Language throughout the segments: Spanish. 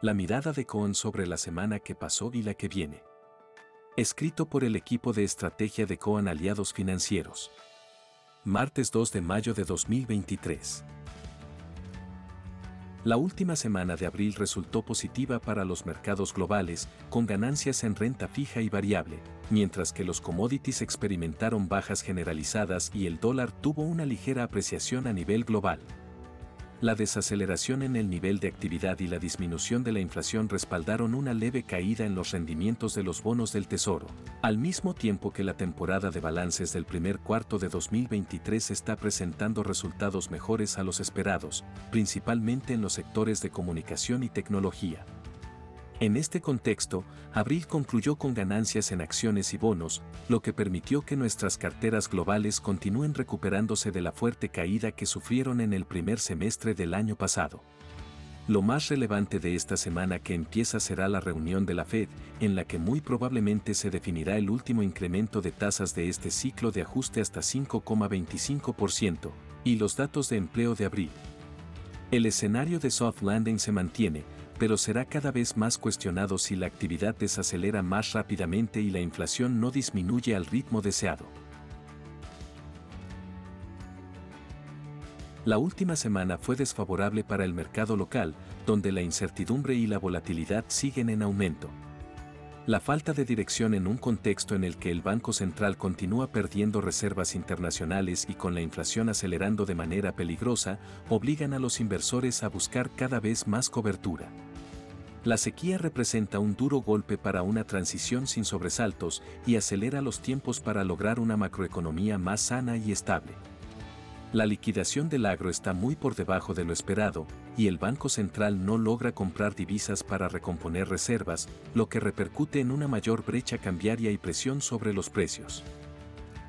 La mirada de Cohen sobre la semana que pasó y la que viene. Escrito por el equipo de estrategia de Cohen Aliados Financieros. Martes 2 de mayo de 2023. La última semana de abril resultó positiva para los mercados globales, con ganancias en renta fija y variable, mientras que los commodities experimentaron bajas generalizadas y el dólar tuvo una ligera apreciación a nivel global. La desaceleración en el nivel de actividad y la disminución de la inflación respaldaron una leve caída en los rendimientos de los bonos del Tesoro, al mismo tiempo que la temporada de balances del primer cuarto de 2023 está presentando resultados mejores a los esperados, principalmente en los sectores de comunicación y tecnología. En este contexto, abril concluyó con ganancias en acciones y bonos, lo que permitió que nuestras carteras globales continúen recuperándose de la fuerte caída que sufrieron en el primer semestre del año pasado. Lo más relevante de esta semana que empieza será la reunión de la Fed, en la que muy probablemente se definirá el último incremento de tasas de este ciclo de ajuste hasta 5,25%, y los datos de empleo de abril. El escenario de soft landing se mantiene, pero será cada vez más cuestionado si la actividad desacelera más rápidamente y la inflación no disminuye al ritmo deseado. La última semana fue desfavorable para el mercado local, donde la incertidumbre y la volatilidad siguen en aumento. La falta de dirección en un contexto en el que el Banco Central continúa perdiendo reservas internacionales y con la inflación acelerando de manera peligrosa, obligan a los inversores a buscar cada vez más cobertura. La sequía representa un duro golpe para una transición sin sobresaltos y acelera los tiempos para lograr una macroeconomía más sana y estable. La liquidación del agro está muy por debajo de lo esperado, y el Banco Central no logra comprar divisas para recomponer reservas, lo que repercute en una mayor brecha cambiaria y presión sobre los precios.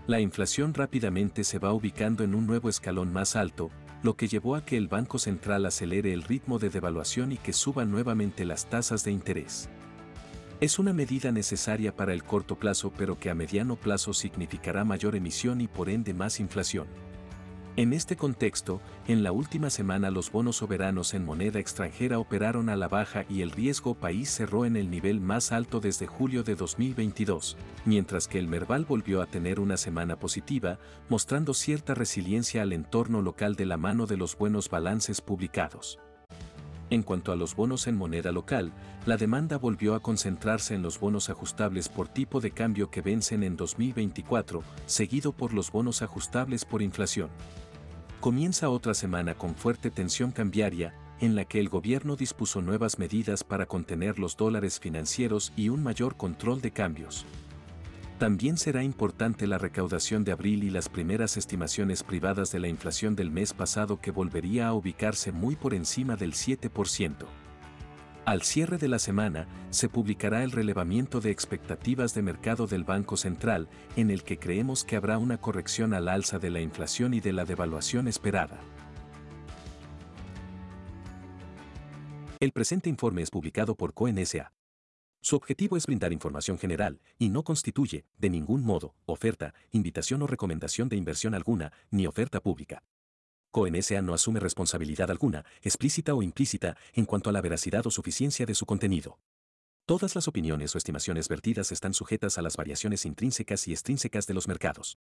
La inflación rápidamente se va ubicando en un nuevo escalón más alto, lo que llevó a que el Banco Central acelere el ritmo de devaluación y que suban nuevamente las tasas de interés. Es una medida necesaria para el corto plazo pero que a mediano plazo significará mayor emisión y por ende más inflación. En este contexto, en la última semana los bonos soberanos en moneda extranjera operaron a la baja y el riesgo país cerró en el nivel más alto desde julio de 2022, mientras que el Merval volvió a tener una semana positiva, mostrando cierta resiliencia al entorno local de la mano de los buenos balances publicados. En cuanto a los bonos en moneda local, la demanda volvió a concentrarse en los bonos ajustables por tipo de cambio que vencen en 2024, seguido por los bonos ajustables por inflación. Comienza otra semana con fuerte tensión cambiaria, en la que el gobierno dispuso nuevas medidas para contener los dólares financieros y un mayor control de cambios. También será importante la recaudación de abril y las primeras estimaciones privadas de la inflación del mes pasado que volvería a ubicarse muy por encima del 7%. Al cierre de la semana, se publicará el relevamiento de expectativas de mercado del Banco Central, en el que creemos que habrá una corrección al alza de la inflación y de la devaluación esperada. El presente informe es publicado por CONSA. Su objetivo es brindar información general y no constituye, de ningún modo, oferta, invitación o recomendación de inversión alguna, ni oferta pública. CONSA no asume responsabilidad alguna, explícita o implícita, en cuanto a la veracidad o suficiencia de su contenido. Todas las opiniones o estimaciones vertidas están sujetas a las variaciones intrínsecas y extrínsecas de los mercados.